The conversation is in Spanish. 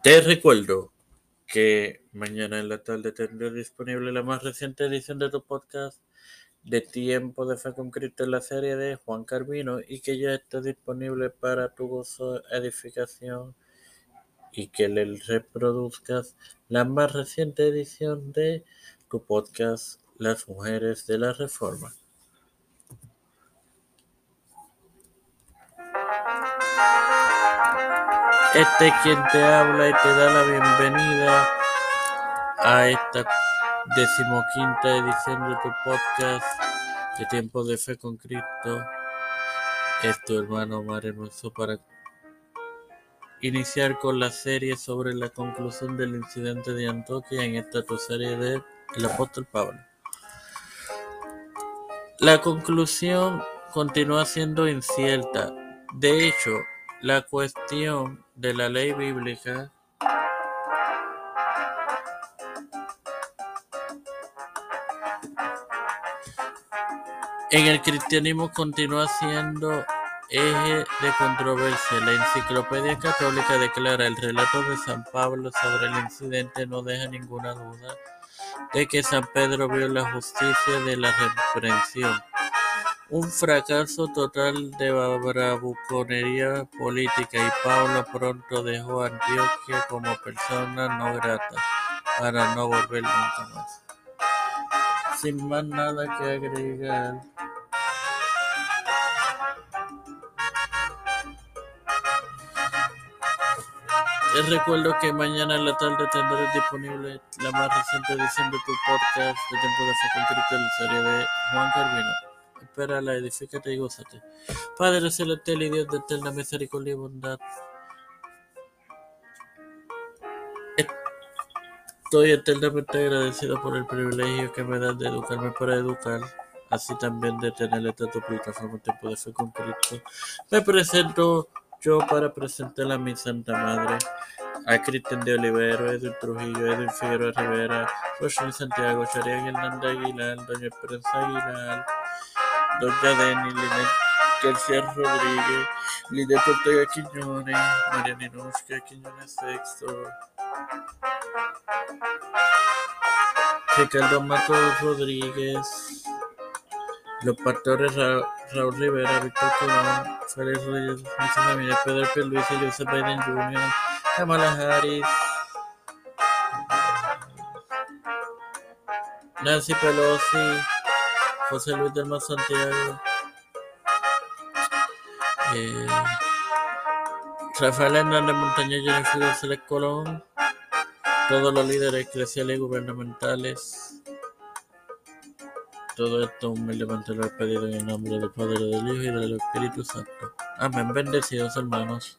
Te recuerdo que mañana en la tarde tendré disponible la más reciente edición de tu podcast de Tiempo de Fe con Cristo en la serie de Juan Carvino y que ya está disponible para tu gozo, edificación y que le reproduzcas la más reciente edición de tu podcast Las Mujeres de la Reforma. Este es quien te habla y te da la bienvenida a esta decimoquinta edición de tu podcast de Tiempo de Fe con Cristo. Es tu hermano Omar Hermoso para iniciar con la serie sobre la conclusión del incidente de Antioquia en esta tu serie de El apóstol Pablo. La conclusión continúa siendo incierta. De hecho, la cuestión de la ley bíblica en el cristianismo continúa siendo eje de controversia. La Enciclopedia Católica declara el relato de San Pablo sobre el incidente no deja ninguna duda de que San Pedro vio la justicia de la reprensión. Un fracaso total de bravuconería política y Pablo pronto dejó Antioquia como persona no grata para no volver nunca más. Sin más nada que agregar. Les recuerdo que mañana en la tarde tendré disponible la más reciente edición de tu podcast de Tiempo de Fe con Cristo en la serie de Juan Carvino. Espérala, edifícate y gózate. Padre celestial y Dios de eterna misericordia y bondad. Estoy eternamente agradecido por el privilegio que me das de educarme para educar, así también de tener esta tu plataforma Tiempo de Fe con Cristo. Me presento yo para presentar a mi Santa Madre, a Cristian de Olivero, Edwin Trujillo, Edwin Figueroa Rivera, Roshan Santiago, Charián Hernández Aguilar, Doña Esperanza Aguilar, Doña Deni, Linet García Rodríguez, Linet Ortega Quiñones, María Ninushka Quiñones Sexto, Ricardo Matos Rodríguez, los pastores Ra Raúl Rivera, Víctor Colón, Félix Reyes, José Ramírez, Pedro Pierluisi, Joseph Biden Jr., Kamala Harris, Nancy Pelosi, José Luis del Mar Santiago, eh, Rafael Hernández Montañez, Jennifer González Colón, todos los líderes eclesiales y gubernamentales. Todo esto humildemente lo he pedido en el nombre del Padre, del Hijo y del Espíritu Santo. Amén. Bendecidos hermanos.